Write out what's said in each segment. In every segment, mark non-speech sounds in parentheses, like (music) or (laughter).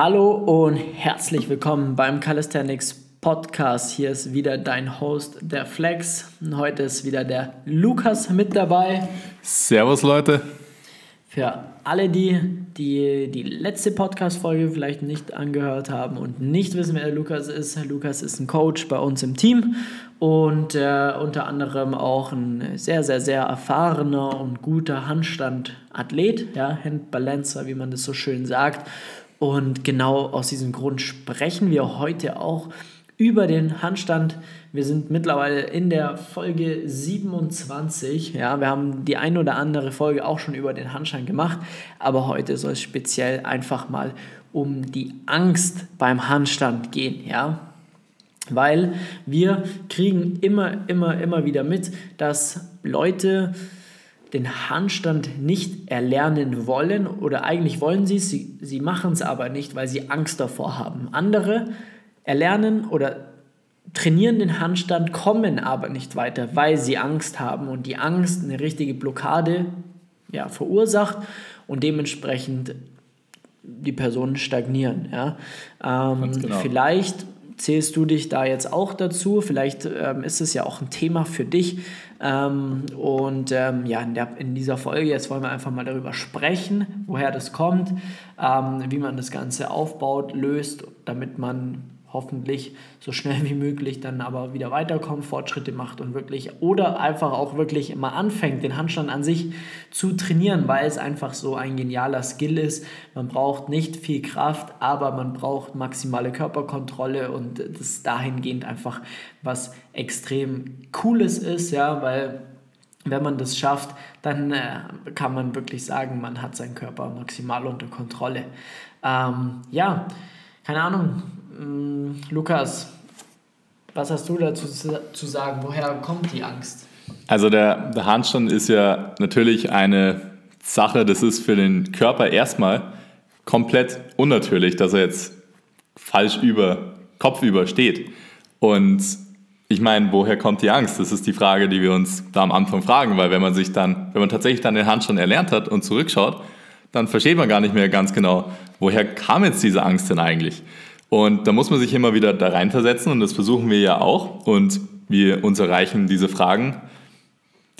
Hallo und herzlich willkommen beim Calisthenics Podcast. Hier ist wieder dein Host, der Flex. Heute ist wieder der Lukas mit dabei. Servus, Leute. Für alle, die die, die letzte Podcast-Folge vielleicht nicht angehört haben und nicht wissen, wer der Lukas ist, Lukas ist ein Coach bei uns im Team und äh, unter anderem auch ein sehr, sehr, sehr erfahrener und guter Handstand-Athlet, ja, Handbalancer, wie man das so schön sagt. Und genau aus diesem Grund sprechen wir heute auch über den Handstand. Wir sind mittlerweile in der Folge 27. Ja, wir haben die ein oder andere Folge auch schon über den Handstand gemacht, aber heute soll es speziell einfach mal um die Angst beim Handstand gehen. Ja, weil wir kriegen immer, immer, immer wieder mit, dass Leute den Handstand nicht erlernen wollen oder eigentlich wollen sie es, sie, sie machen es aber nicht, weil sie Angst davor haben. Andere erlernen oder trainieren den Handstand, kommen aber nicht weiter, weil sie Angst haben und die Angst eine richtige Blockade ja, verursacht und dementsprechend die Personen stagnieren. Ja. Ähm, genau. Vielleicht zählst du dich da jetzt auch dazu? Vielleicht ähm, ist es ja auch ein Thema für dich. Ähm, und ähm, ja, in, der, in, dieser Folge jetzt wollen wir einfach mal darüber sprechen, woher das kommt, ähm, wie man das Ganze aufbaut, löst, damit man hoffentlich so schnell wie möglich dann aber wieder weiterkommt, Fortschritte macht und wirklich oder einfach auch wirklich mal anfängt, den Handstand an sich zu trainieren, weil es einfach so ein genialer Skill ist. Man braucht nicht viel Kraft, aber man braucht maximale Körperkontrolle und das dahingehend einfach was extrem cooles ist, ja, weil wenn man das schafft, dann äh, kann man wirklich sagen, man hat seinen Körper maximal unter Kontrolle. Ähm, ja, keine Ahnung, Lukas, was hast du dazu zu sagen? Woher kommt die Angst? Also der, der Handstand ist ja natürlich eine Sache, das ist für den Körper erstmal komplett unnatürlich, dass er jetzt falsch über, Kopf über steht. Und ich meine, woher kommt die Angst? Das ist die Frage, die wir uns da am Anfang fragen, weil wenn man sich dann, wenn man tatsächlich dann den Handstand erlernt hat und zurückschaut, dann versteht man gar nicht mehr ganz genau, woher kam jetzt diese Angst denn eigentlich? Und da muss man sich immer wieder da reinversetzen und das versuchen wir ja auch. Und wir uns erreichen diese Fragen,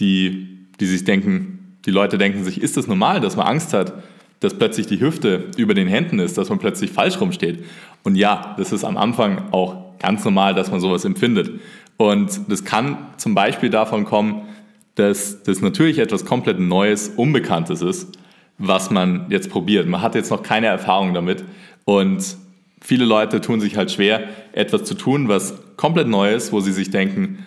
die, die sich denken, die Leute denken sich, ist das normal, dass man Angst hat, dass plötzlich die Hüfte über den Händen ist, dass man plötzlich falsch rumsteht? Und ja, das ist am Anfang auch ganz normal, dass man sowas empfindet. Und das kann zum Beispiel davon kommen, dass das natürlich etwas komplett Neues, Unbekanntes ist, was man jetzt probiert. Man hat jetzt noch keine Erfahrung damit und viele Leute tun sich halt schwer, etwas zu tun, was komplett neu ist, wo sie sich denken,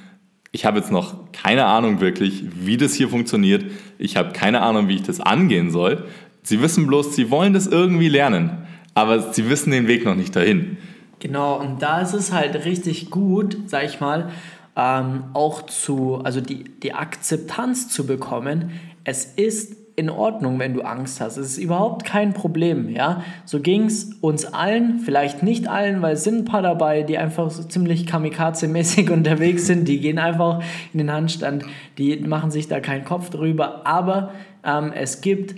ich habe jetzt noch keine Ahnung wirklich, wie das hier funktioniert. Ich habe keine Ahnung, wie ich das angehen soll. Sie wissen bloß, sie wollen das irgendwie lernen, aber sie wissen den Weg noch nicht dahin. Genau, und da ist es halt richtig gut, sag ich mal, ähm, auch zu, also die, die Akzeptanz zu bekommen. Es ist in Ordnung, wenn du Angst hast. Es ist überhaupt kein Problem, ja. So ging es uns allen, vielleicht nicht allen, weil es sind ein paar dabei, die einfach so ziemlich kamikaze-mäßig (laughs) unterwegs sind. Die gehen einfach in den Handstand, die machen sich da keinen Kopf drüber. Aber ähm, es gibt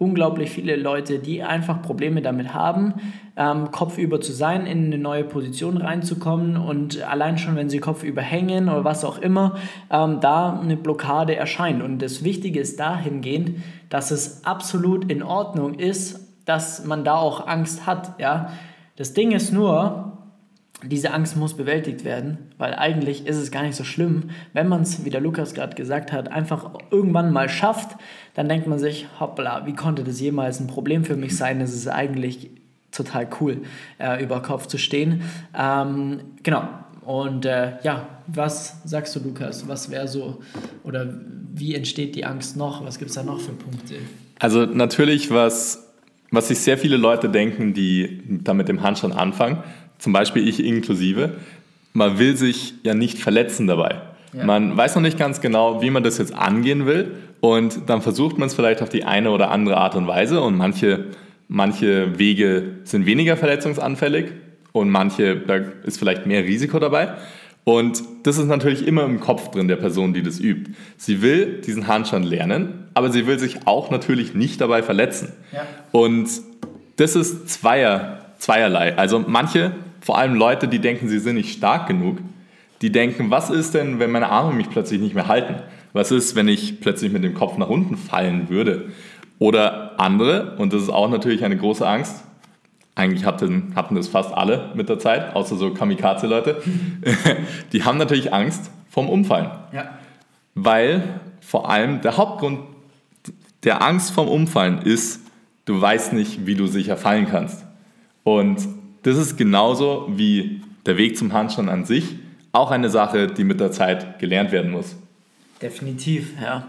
unglaublich viele Leute, die einfach Probleme damit haben, ähm, kopfüber zu sein, in eine neue Position reinzukommen und allein schon, wenn sie kopfüber hängen oder was auch immer, ähm, da eine Blockade erscheint. Und das Wichtige ist dahingehend, dass es absolut in Ordnung ist, dass man da auch Angst hat. Ja? Das Ding ist nur, diese Angst muss bewältigt werden, weil eigentlich ist es gar nicht so schlimm. Wenn man es, wie der Lukas gerade gesagt hat, einfach irgendwann mal schafft, dann denkt man sich, hoppla, wie konnte das jemals ein Problem für mich sein? Es ist eigentlich total cool, äh, über Kopf zu stehen. Ähm, genau. Und äh, ja, was sagst du, Lukas? Was wäre so, oder wie entsteht die Angst noch? Was gibt es da noch für Punkte? Also natürlich, was, was sich sehr viele Leute denken, die da mit dem Handstand anfangen, zum Beispiel ich inklusive, man will sich ja nicht verletzen dabei. Ja. Man weiß noch nicht ganz genau, wie man das jetzt angehen will und dann versucht man es vielleicht auf die eine oder andere Art und Weise und manche, manche Wege sind weniger verletzungsanfällig und manche, da ist vielleicht mehr Risiko dabei. Und das ist natürlich immer im Kopf drin der Person, die das übt. Sie will diesen Handstand lernen, aber sie will sich auch natürlich nicht dabei verletzen. Ja. Und das ist zweier, zweierlei. Also manche, vor allem Leute, die denken, sie sind nicht stark genug, die denken, was ist denn, wenn meine Arme mich plötzlich nicht mehr halten? Was ist, wenn ich plötzlich mit dem Kopf nach unten fallen würde? Oder andere, und das ist auch natürlich eine große Angst, eigentlich hatten, hatten das fast alle mit der Zeit, außer so Kamikaze-Leute, (laughs) die haben natürlich Angst vom Umfallen. Ja. Weil vor allem der Hauptgrund der Angst vom Umfallen ist, du weißt nicht, wie du sicher fallen kannst. Und das ist genauso wie der Weg zum Handstand an sich auch eine Sache, die mit der Zeit gelernt werden muss. Definitiv, ja.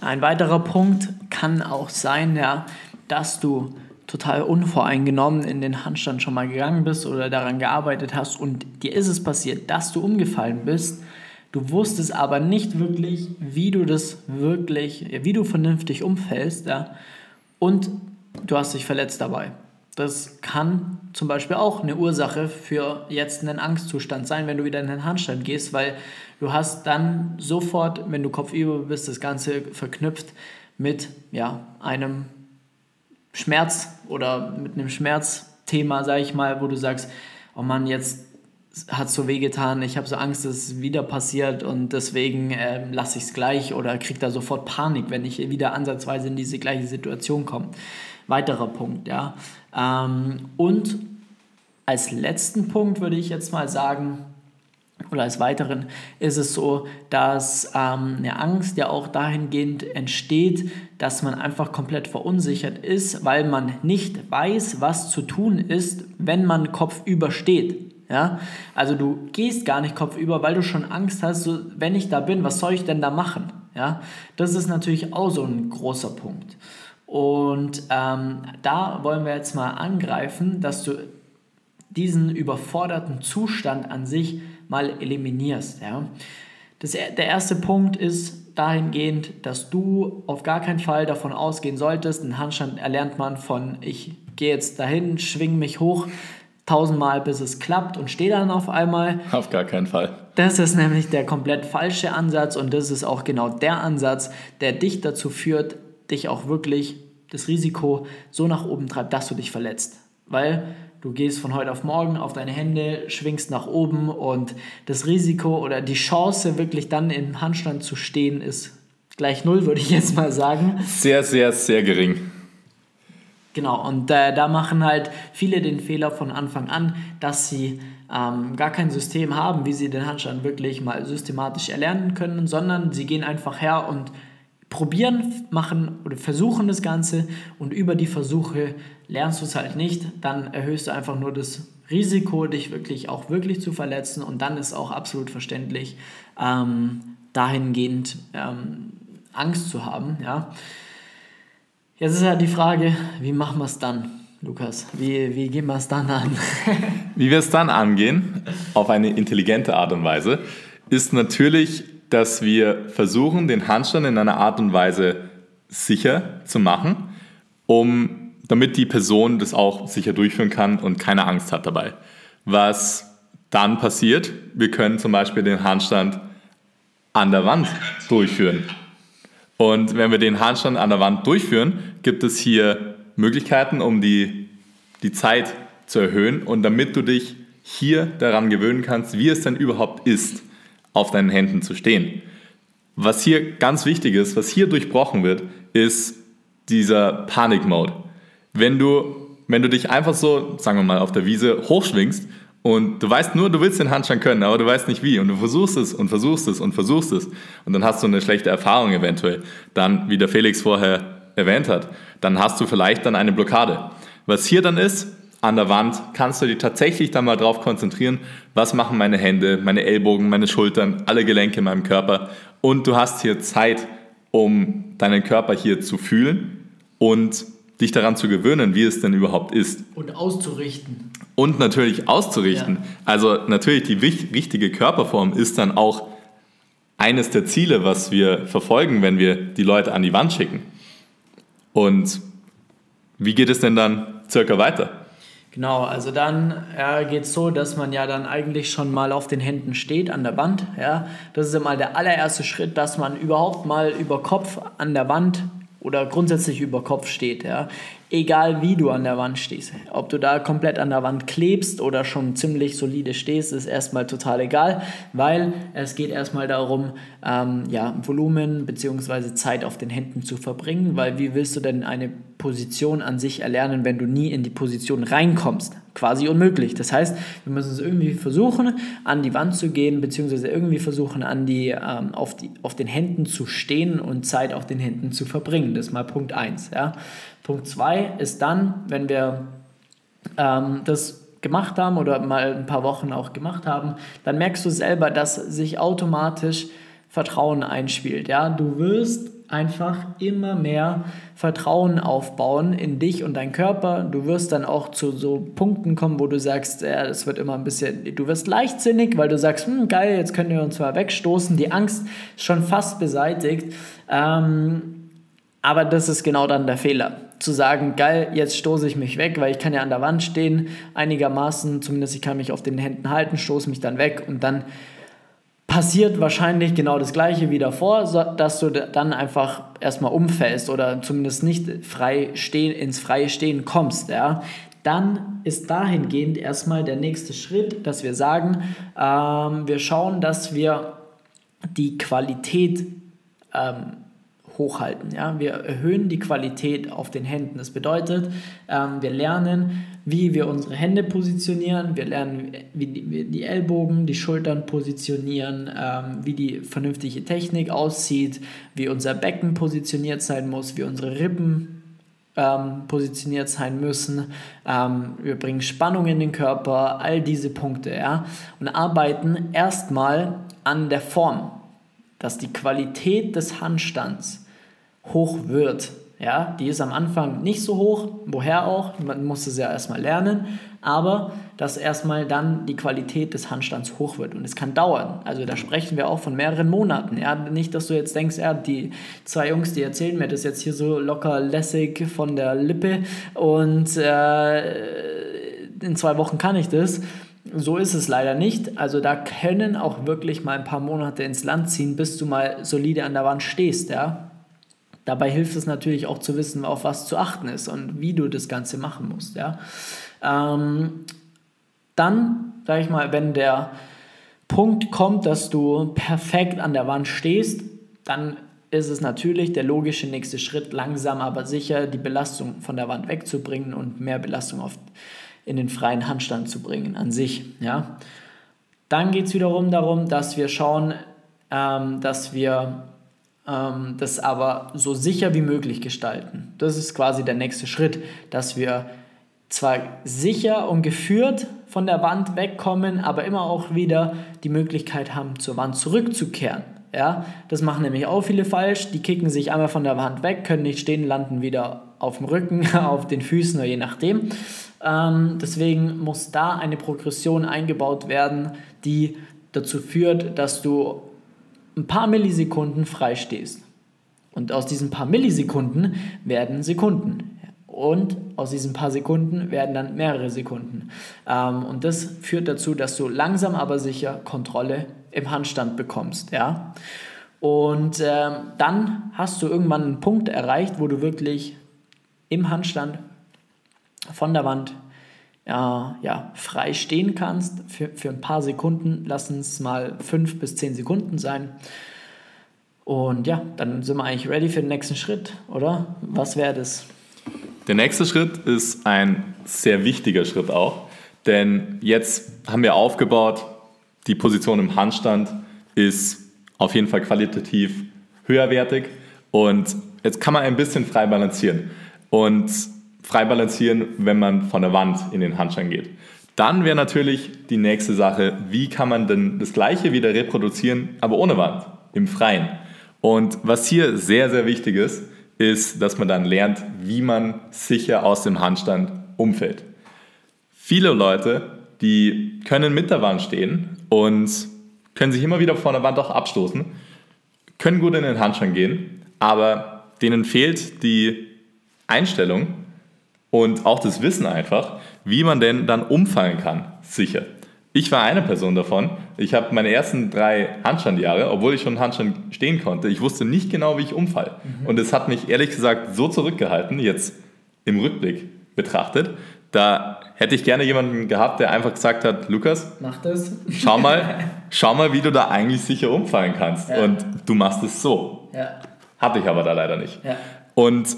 Ein weiterer Punkt kann auch sein, ja, dass du total unvoreingenommen in den Handstand schon mal gegangen bist oder daran gearbeitet hast und dir ist es passiert, dass du umgefallen bist. Du wusstest aber nicht wirklich, wie du das wirklich, wie du vernünftig umfällst, ja, und du hast dich verletzt dabei. Das kann zum Beispiel auch eine Ursache für jetzt einen Angstzustand sein, wenn du wieder in den Handstand gehst, weil du hast dann sofort, wenn du kopfüber bist, das Ganze verknüpft mit ja, einem Schmerz oder mit einem Schmerzthema, sage ich mal, wo du sagst, oh Mann, jetzt hat so wehgetan, ich habe so Angst, dass es wieder passiert und deswegen äh, lasse ich es gleich oder kriege da sofort Panik, wenn ich wieder ansatzweise in diese gleiche Situation komme. Weiterer Punkt, ja. Ähm, und als letzten Punkt würde ich jetzt mal sagen, oder als weiteren ist es so, dass ähm, eine Angst ja auch dahingehend entsteht, dass man einfach komplett verunsichert ist, weil man nicht weiß, was zu tun ist, wenn man kopfüber steht. Ja? Also du gehst gar nicht kopfüber, weil du schon Angst hast, so, wenn ich da bin, was soll ich denn da machen? Ja? Das ist natürlich auch so ein großer Punkt. Und ähm, da wollen wir jetzt mal angreifen, dass du diesen überforderten Zustand an sich mal eliminierst. Ja? Das, der erste Punkt ist dahingehend, dass du auf gar keinen Fall davon ausgehen solltest, einen Handstand erlernt man von ich gehe jetzt dahin, schwing mich hoch, tausendmal bis es klappt und stehe dann auf einmal. Auf gar keinen Fall. Das ist nämlich der komplett falsche Ansatz und das ist auch genau der Ansatz, der dich dazu führt, dich auch wirklich das Risiko so nach oben treibt, dass du dich verletzt. Weil du gehst von heute auf morgen auf deine Hände, schwingst nach oben und das Risiko oder die Chance, wirklich dann im Handstand zu stehen, ist gleich null, würde ich jetzt mal sagen. Sehr, sehr, sehr gering. Genau, und äh, da machen halt viele den Fehler von Anfang an, dass sie ähm, gar kein System haben, wie sie den Handstand wirklich mal systematisch erlernen können, sondern sie gehen einfach her und probieren, machen oder versuchen das Ganze und über die Versuche lernst du es halt nicht, dann erhöhst du einfach nur das Risiko, dich wirklich auch wirklich zu verletzen und dann ist auch absolut verständlich, ähm, dahingehend ähm, Angst zu haben. Ja. Jetzt ist halt die Frage, wie machen wir es dann, Lukas? Wie, wie gehen wir es dann an? (laughs) wie wir es dann angehen, auf eine intelligente Art und Weise, ist natürlich dass wir versuchen, den Handstand in einer Art und Weise sicher zu machen, um, damit die Person das auch sicher durchführen kann und keine Angst hat dabei. Was dann passiert, wir können zum Beispiel den Handstand an der Wand durchführen. Und wenn wir den Handstand an der Wand durchführen, gibt es hier Möglichkeiten, um die, die Zeit zu erhöhen und damit du dich hier daran gewöhnen kannst, wie es denn überhaupt ist auf deinen Händen zu stehen. Was hier ganz wichtig ist, was hier durchbrochen wird, ist dieser Panik-Mode. Wenn du, wenn du dich einfach so, sagen wir mal, auf der Wiese hochschwingst und du weißt nur, du willst den Handstand können, aber du weißt nicht wie und du versuchst es und versuchst es und versuchst es und dann hast du eine schlechte Erfahrung eventuell, dann, wie der Felix vorher erwähnt hat, dann hast du vielleicht dann eine Blockade. Was hier dann ist, an der Wand, kannst du dich tatsächlich dann mal drauf konzentrieren, was machen meine Hände, meine Ellbogen, meine Schultern, alle Gelenke in meinem Körper. Und du hast hier Zeit, um deinen Körper hier zu fühlen und dich daran zu gewöhnen, wie es denn überhaupt ist. Und auszurichten. Und natürlich auszurichten. Ja. Also natürlich die richtige Körperform ist dann auch eines der Ziele, was wir verfolgen, wenn wir die Leute an die Wand schicken. Und wie geht es denn dann circa weiter? Genau, also dann ja, geht es so, dass man ja dann eigentlich schon mal auf den Händen steht an der Wand. Ja. Das ist immer der allererste Schritt, dass man überhaupt mal über Kopf an der Wand oder grundsätzlich über Kopf steht. Ja. egal wie du an der Wand stehst. Ob du da komplett an der Wand klebst oder schon ziemlich solide stehst, ist erstmal total egal, weil es geht erstmal darum, ähm, ja, Volumen bzw. Zeit auf den Händen zu verbringen, weil wie willst du denn eine Position an sich erlernen, wenn du nie in die Position reinkommst? Quasi unmöglich. Das heißt, wir müssen es irgendwie versuchen, an die Wand zu gehen, beziehungsweise irgendwie versuchen, an die, ähm, auf, die, auf den Händen zu stehen und Zeit auf den Händen zu verbringen. Das ist mal Punkt 1. Ja. Punkt 2 ist dann, wenn wir ähm, das gemacht haben oder mal ein paar Wochen auch gemacht haben, dann merkst du selber, dass sich automatisch Vertrauen einspielt. Ja? Du wirst einfach immer mehr Vertrauen aufbauen in dich und deinen Körper. Du wirst dann auch zu so Punkten kommen, wo du sagst, ja, das wird immer ein bisschen, du wirst leichtsinnig, weil du sagst, hm, geil, jetzt können wir uns zwar wegstoßen. Die Angst ist schon fast beseitigt. Ähm, aber das ist genau dann der Fehler. Zu sagen, geil, jetzt stoße ich mich weg, weil ich kann ja an der Wand stehen, einigermaßen, zumindest ich kann mich auf den Händen halten, stoße mich dann weg und dann passiert wahrscheinlich genau das gleiche wie davor, dass du dann einfach erstmal umfällst oder zumindest nicht frei stehen, ins freie Stehen kommst. Ja? Dann ist dahingehend erstmal der nächste Schritt, dass wir sagen, ähm, wir schauen, dass wir die Qualität ähm, hochhalten. Ja? Wir erhöhen die Qualität auf den Händen. Das bedeutet, ähm, wir lernen, wie wir unsere Hände positionieren, wir lernen, wie die, wie die Ellbogen, die Schultern positionieren, ähm, wie die vernünftige Technik aussieht, wie unser Becken positioniert sein muss, wie unsere Rippen ähm, positioniert sein müssen. Ähm, wir bringen Spannung in den Körper, all diese Punkte, ja, und arbeiten erstmal an der Form, dass die Qualität des Handstands hoch wird. Ja, die ist am Anfang nicht so hoch, woher auch, man muss es ja erstmal lernen, aber dass erstmal dann die Qualität des Handstands hoch wird und es kann dauern. Also da sprechen wir auch von mehreren Monaten. Ja, nicht, dass du jetzt denkst, ja, die zwei Jungs, die erzählen mir das jetzt hier so locker lässig von der Lippe und äh, in zwei Wochen kann ich das. So ist es leider nicht. Also da können auch wirklich mal ein paar Monate ins Land ziehen, bis du mal solide an der Wand stehst, ja. Dabei hilft es natürlich auch zu wissen, auf was zu achten ist und wie du das Ganze machen musst. Ja? Ähm, dann, sage ich mal, wenn der Punkt kommt, dass du perfekt an der Wand stehst, dann ist es natürlich der logische nächste Schritt, langsam aber sicher die Belastung von der Wand wegzubringen und mehr Belastung auf, in den freien Handstand zu bringen an sich. Ja? Dann geht es wiederum darum, dass wir schauen, ähm, dass wir ähm, das aber so sicher wie möglich gestalten. Das ist quasi der nächste Schritt, dass wir zwar sicher und geführt von der Wand wegkommen, aber immer auch wieder die Möglichkeit haben, zur Wand zurückzukehren. Ja, das machen nämlich auch viele falsch. Die kicken sich einmal von der Wand weg, können nicht stehen, landen wieder auf dem Rücken, (laughs) auf den Füßen oder je nachdem. Ähm, deswegen muss da eine Progression eingebaut werden, die dazu führt, dass du ein paar Millisekunden frei stehst. Und aus diesen paar Millisekunden werden Sekunden. Und aus diesen paar Sekunden werden dann mehrere Sekunden. Ähm, und das führt dazu, dass du langsam aber sicher Kontrolle im Handstand bekommst. Ja? Und ähm, dann hast du irgendwann einen Punkt erreicht, wo du wirklich im Handstand von der Wand ja, ja, frei stehen kannst für, für ein paar Sekunden. Lass es mal fünf bis zehn Sekunden sein. Und ja, dann sind wir eigentlich ready für den nächsten Schritt, oder? Was wäre das? Der nächste Schritt ist ein sehr wichtiger Schritt auch, denn jetzt haben wir aufgebaut, die Position im Handstand ist auf jeden Fall qualitativ höherwertig und jetzt kann man ein bisschen frei balancieren. Und frei balancieren, wenn man von der Wand in den Handstand geht. Dann wäre natürlich die nächste Sache, wie kann man denn das gleiche wieder reproduzieren, aber ohne Wand, im Freien. Und was hier sehr, sehr wichtig ist, ist, dass man dann lernt, wie man sicher aus dem Handstand umfällt. Viele Leute, die können mit der Wand stehen und können sich immer wieder vor der Wand auch abstoßen, können gut in den Handstand gehen, aber denen fehlt die Einstellung, und auch das Wissen einfach, wie man denn dann umfallen kann, sicher. Ich war eine Person davon. Ich habe meine ersten drei Handstandjahre, obwohl ich schon Handstand stehen konnte, ich wusste nicht genau, wie ich umfall. Mhm. Und es hat mich ehrlich gesagt so zurückgehalten, jetzt im Rückblick betrachtet. Da hätte ich gerne jemanden gehabt, der einfach gesagt hat, Lukas, Mach das. schau mal, (laughs) schau mal, wie du da eigentlich sicher umfallen kannst. Ja. Und du machst es so. Ja. Hatte ich aber da leider nicht. Ja. Und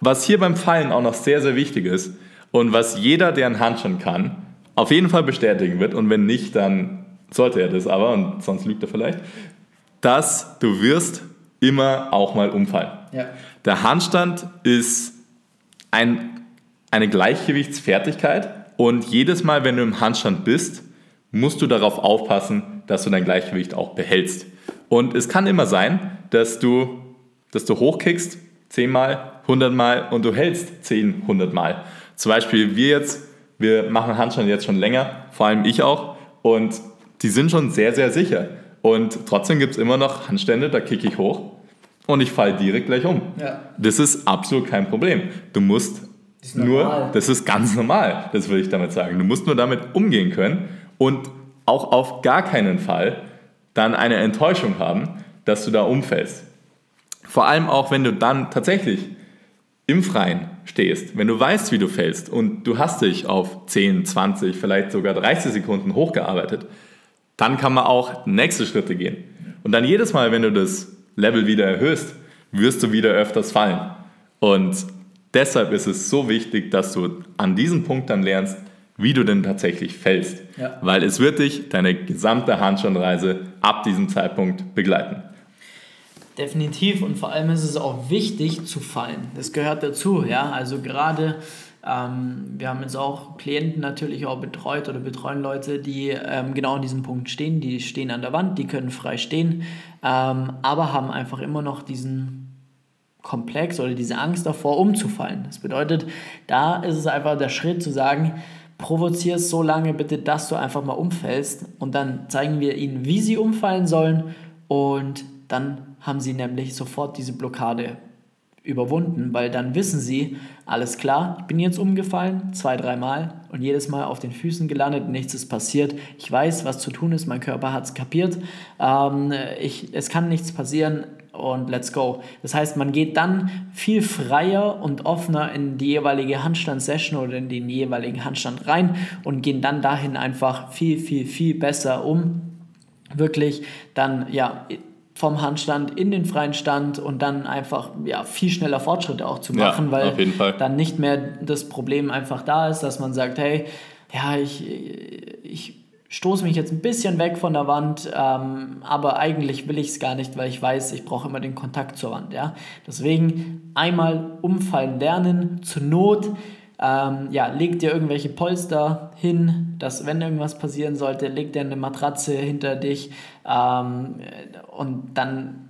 was hier beim Fallen auch noch sehr, sehr wichtig ist und was jeder, der einen Handstand kann, auf jeden Fall bestätigen wird und wenn nicht, dann sollte er das aber und sonst lügt er vielleicht, dass du wirst immer auch mal umfallen. Ja. Der Handstand ist ein, eine Gleichgewichtsfertigkeit und jedes Mal, wenn du im Handstand bist, musst du darauf aufpassen, dass du dein Gleichgewicht auch behältst. Und es kann immer sein, dass du, dass du hochkickst, 10 Mal, 100 Mal und du hältst 10, 100 Mal. Zum Beispiel wir jetzt, wir machen Handstand jetzt schon länger, vor allem ich auch, und die sind schon sehr, sehr sicher. Und trotzdem gibt es immer noch Handstände, da kicke ich hoch und ich falle direkt gleich um. Ja. Das ist absolut kein Problem. Du musst ist nur, das ist ganz normal, das will ich damit sagen. Du musst nur damit umgehen können und auch auf gar keinen Fall dann eine Enttäuschung haben, dass du da umfällst. Vor allem auch, wenn du dann tatsächlich im Freien stehst, wenn du weißt, wie du fällst und du hast dich auf 10, 20, vielleicht sogar 30 Sekunden hochgearbeitet, dann kann man auch nächste Schritte gehen. Und dann jedes Mal, wenn du das Level wieder erhöhst, wirst du wieder öfters fallen. Und deshalb ist es so wichtig, dass du an diesem Punkt dann lernst, wie du denn tatsächlich fällst. Ja. Weil es wird dich deine gesamte Handstandreise ab diesem Zeitpunkt begleiten. Definitiv und vor allem ist es auch wichtig zu fallen. Das gehört dazu, ja. Also gerade, ähm, wir haben jetzt auch Klienten natürlich auch betreut oder betreuen Leute, die ähm, genau an diesem Punkt stehen. Die stehen an der Wand, die können frei stehen, ähm, aber haben einfach immer noch diesen Komplex oder diese Angst davor, umzufallen. Das bedeutet, da ist es einfach der Schritt zu sagen, provozierst so lange bitte, dass du einfach mal umfällst und dann zeigen wir ihnen, wie sie umfallen sollen und dann haben sie nämlich sofort diese Blockade überwunden, weil dann wissen sie, alles klar, ich bin jetzt umgefallen, zwei, dreimal und jedes Mal auf den Füßen gelandet, nichts ist passiert. Ich weiß, was zu tun ist, mein Körper hat es kapiert, ähm, ich, es kann nichts passieren und let's go. Das heißt, man geht dann viel freier und offener in die jeweilige Handstand-Session oder in den jeweiligen Handstand rein und gehen dann dahin einfach viel, viel, viel besser um. Wirklich dann, ja, vom Handstand in den freien Stand und dann einfach ja, viel schneller Fortschritte auch zu Ja, machen, weil jeden Fall. dann nicht mehr das Problem einfach da ist, dass man sagt, hey, ja, ich, ich stoße mich jetzt ein bisschen weg von der Wand, ähm, aber eigentlich will ich es gar nicht, weil ich weiß, ich brauche immer den Kontakt zur Wand. Ja? Deswegen einmal umfallen lernen, zur Not ähm, ja, leg dir irgendwelche Polster hin, dass wenn irgendwas passieren sollte, leg dir eine Matratze hinter dich ähm, und dann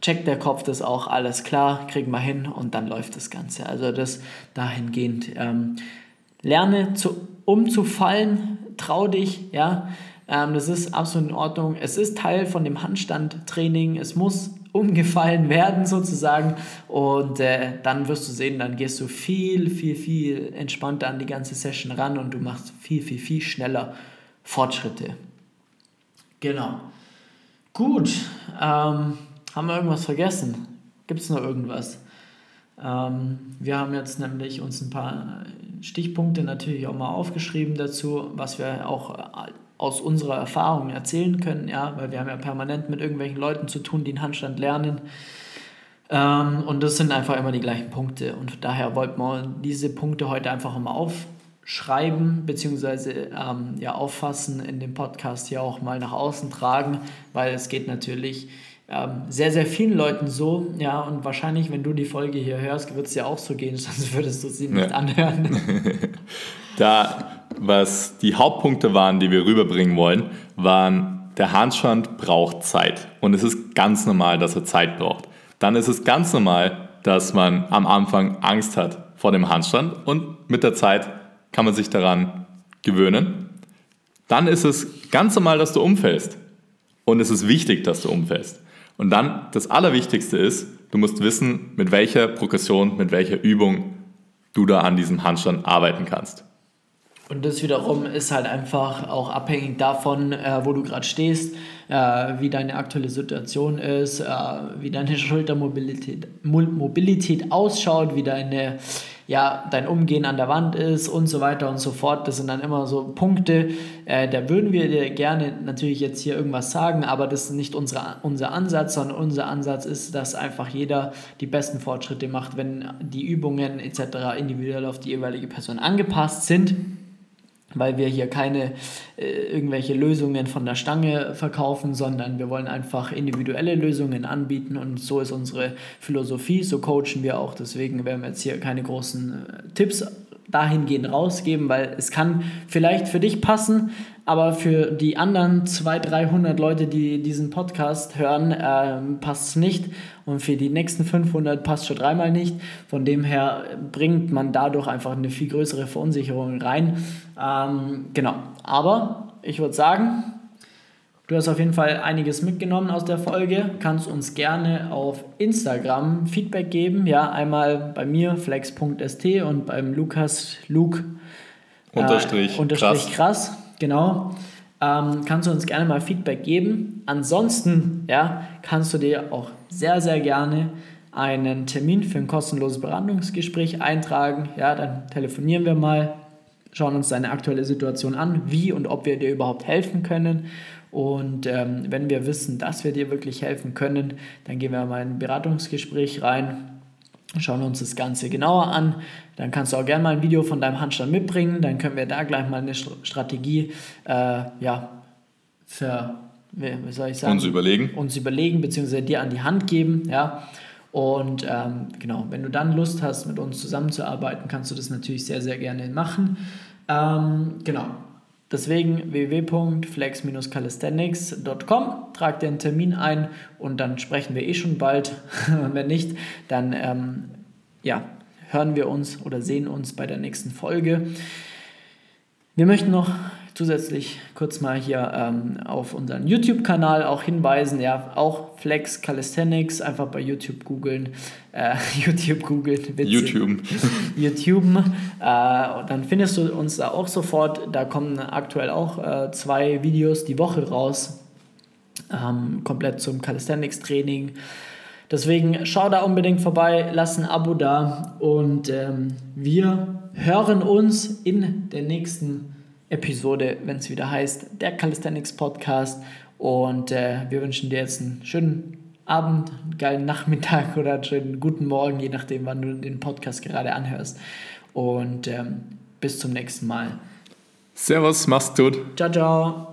checkt der Kopf das auch, alles klar, kriegen wir hin und dann läuft das Ganze. Also das dahingehend. Ähm, lerne zu, umzufallen, trau dich, ja. Ähm, das ist absolut in Ordnung. Es ist Teil von dem Handstandtraining. Es muss umgefallen werden sozusagen und äh, dann wirst du sehen, dann gehst du viel, viel, viel entspannter an die ganze Session ran und du machst viel, viel, viel schneller Fortschritte. Genau. Gut. Ähm, haben wir irgendwas vergessen? Gibt es noch irgendwas? Ähm, wir haben jetzt nämlich uns ein paar Stichpunkte natürlich auch mal aufgeschrieben dazu, was wir auch aus unserer Erfahrung erzählen können, ja, weil wir haben ja permanent mit irgendwelchen Leuten zu tun, die einen Handstand lernen. Ähm, und das sind einfach immer die gleichen Punkte. Und daher wollten wir diese Punkte heute einfach mal aufschreiben, beziehungsweise ähm, ja, auffassen in dem Podcast hier auch mal nach außen tragen, weil es geht natürlich ähm, sehr, sehr vielen Leuten so, ja, und wahrscheinlich, wenn du die Folge hier hörst, wird es dir auch so gehen, (laughs) sonst würdest du sie nicht Ja. anhören. (laughs) Da, was die Hauptpunkte waren, die wir rüberbringen wollen, waren, der Handstand braucht Zeit. Und es ist ganz normal, dass er Zeit braucht. Dann ist es ganz normal, dass man am Anfang Angst hat vor dem Handstand und mit der Zeit kann man sich daran gewöhnen. Dann ist es ganz normal, dass du umfällst. Und es ist wichtig, dass du umfällst. Und dann das Allerwichtigste ist, du musst wissen, mit welcher Progression, mit welcher Übung du da an diesem Handstand arbeiten kannst. Und das wiederum ist halt einfach auch abhängig davon, äh, wo du gerade stehst, äh, wie deine aktuelle Situation ist, äh, wie deine (laughs) Schultermobilität Mobilität ausschaut, wie deine ja, dein Umgehen an der Wand ist und so weiter und so fort. Das sind dann immer so Punkte, äh, da würden wir dir gerne natürlich jetzt hier irgendwas sagen, aber das ist nicht unsere, unser Ansatz, sondern unser Ansatz ist, dass einfach jeder die besten Fortschritte macht, wenn die Übungen etc. individuell auf die jeweilige Person angepasst sind weil wir hier keine äh, irgendwelche Lösungen von der Stange verkaufen, sondern wir wollen einfach individuelle Lösungen anbieten und so ist unsere Philosophie, so coachen wir auch. Deswegen werden wir jetzt hier keine großen äh, Tipps dahingehend rausgeben, weil es kann vielleicht für dich passen, aber für die anderen 200, 300 Leute, die diesen Podcast hören, ähm, passt es nicht und für die nächsten 500 passt schon dreimal nicht. Von dem her bringt man dadurch einfach eine viel größere Verunsicherung rein. Ähm, genau, aber ich würde sagen, Du hast auf jeden Fall einiges mitgenommen aus der Folge. Kannst uns gerne auf Instagram Feedback geben. Ja, einmal bei mir flex.st und beim Lukas Luke äh, unterstrich, unterstrich krass. krass. Genau. Ähm, kannst du uns gerne mal Feedback geben. Ansonsten ja, kannst du dir auch sehr, sehr gerne einen Termin für ein kostenloses Beratungsgespräch eintragen. Ja, dann telefonieren wir mal, schauen uns deine aktuelle Situation an, wie und ob wir dir überhaupt helfen können und ähm, wenn wir wissen, dass wir dir wirklich helfen können, dann gehen wir mal in ein Beratungsgespräch rein, schauen uns das Ganze genauer an. Dann kannst du auch gerne mal ein Video von deinem Handstand mitbringen. Dann können wir da gleich mal eine Strategie äh, ja, für, wie soll ich sagen? Uns überlegen. Uns überlegen, beziehungsweise dir an die Hand geben. Ja. Und ähm, genau, wenn du dann Lust hast, mit uns zusammenzuarbeiten, kannst du das natürlich sehr, sehr gerne machen. Ähm, genau, Deswegen www.flex-calisthenics.com, trag dir einen Termin ein und dann sprechen wir eh schon bald. (laughs) Wenn nicht, dann ähm, ja, hören wir uns oder sehen uns bei der nächsten Folge. Wir möchten noch zusätzlich kurz mal hier ähm, auf unseren YouTube-Kanal auch hinweisen. Ja, auch Flex Calisthenics, einfach bei YouTube googeln. Äh, (laughs) YouTube googeln. YouTube. (laughs) YouTube. Äh, dann findest du uns da auch sofort. Da kommen aktuell auch äh, zwei Videos die Woche raus. Ähm, komplett zum Calisthenics-Training. Deswegen schau da unbedingt vorbei, lass ein Abo da und ähm, wir hören uns in der nächsten Episode, wenn es wieder heißt, der Calisthenics Podcast. Und äh, wir wünschen dir jetzt einen schönen Abend, einen geilen Nachmittag oder einen schönen guten Morgen, je nachdem, wann du den Podcast gerade anhörst. Und ähm, bis zum nächsten Mal. Servus, mach's gut. Ciao, ciao.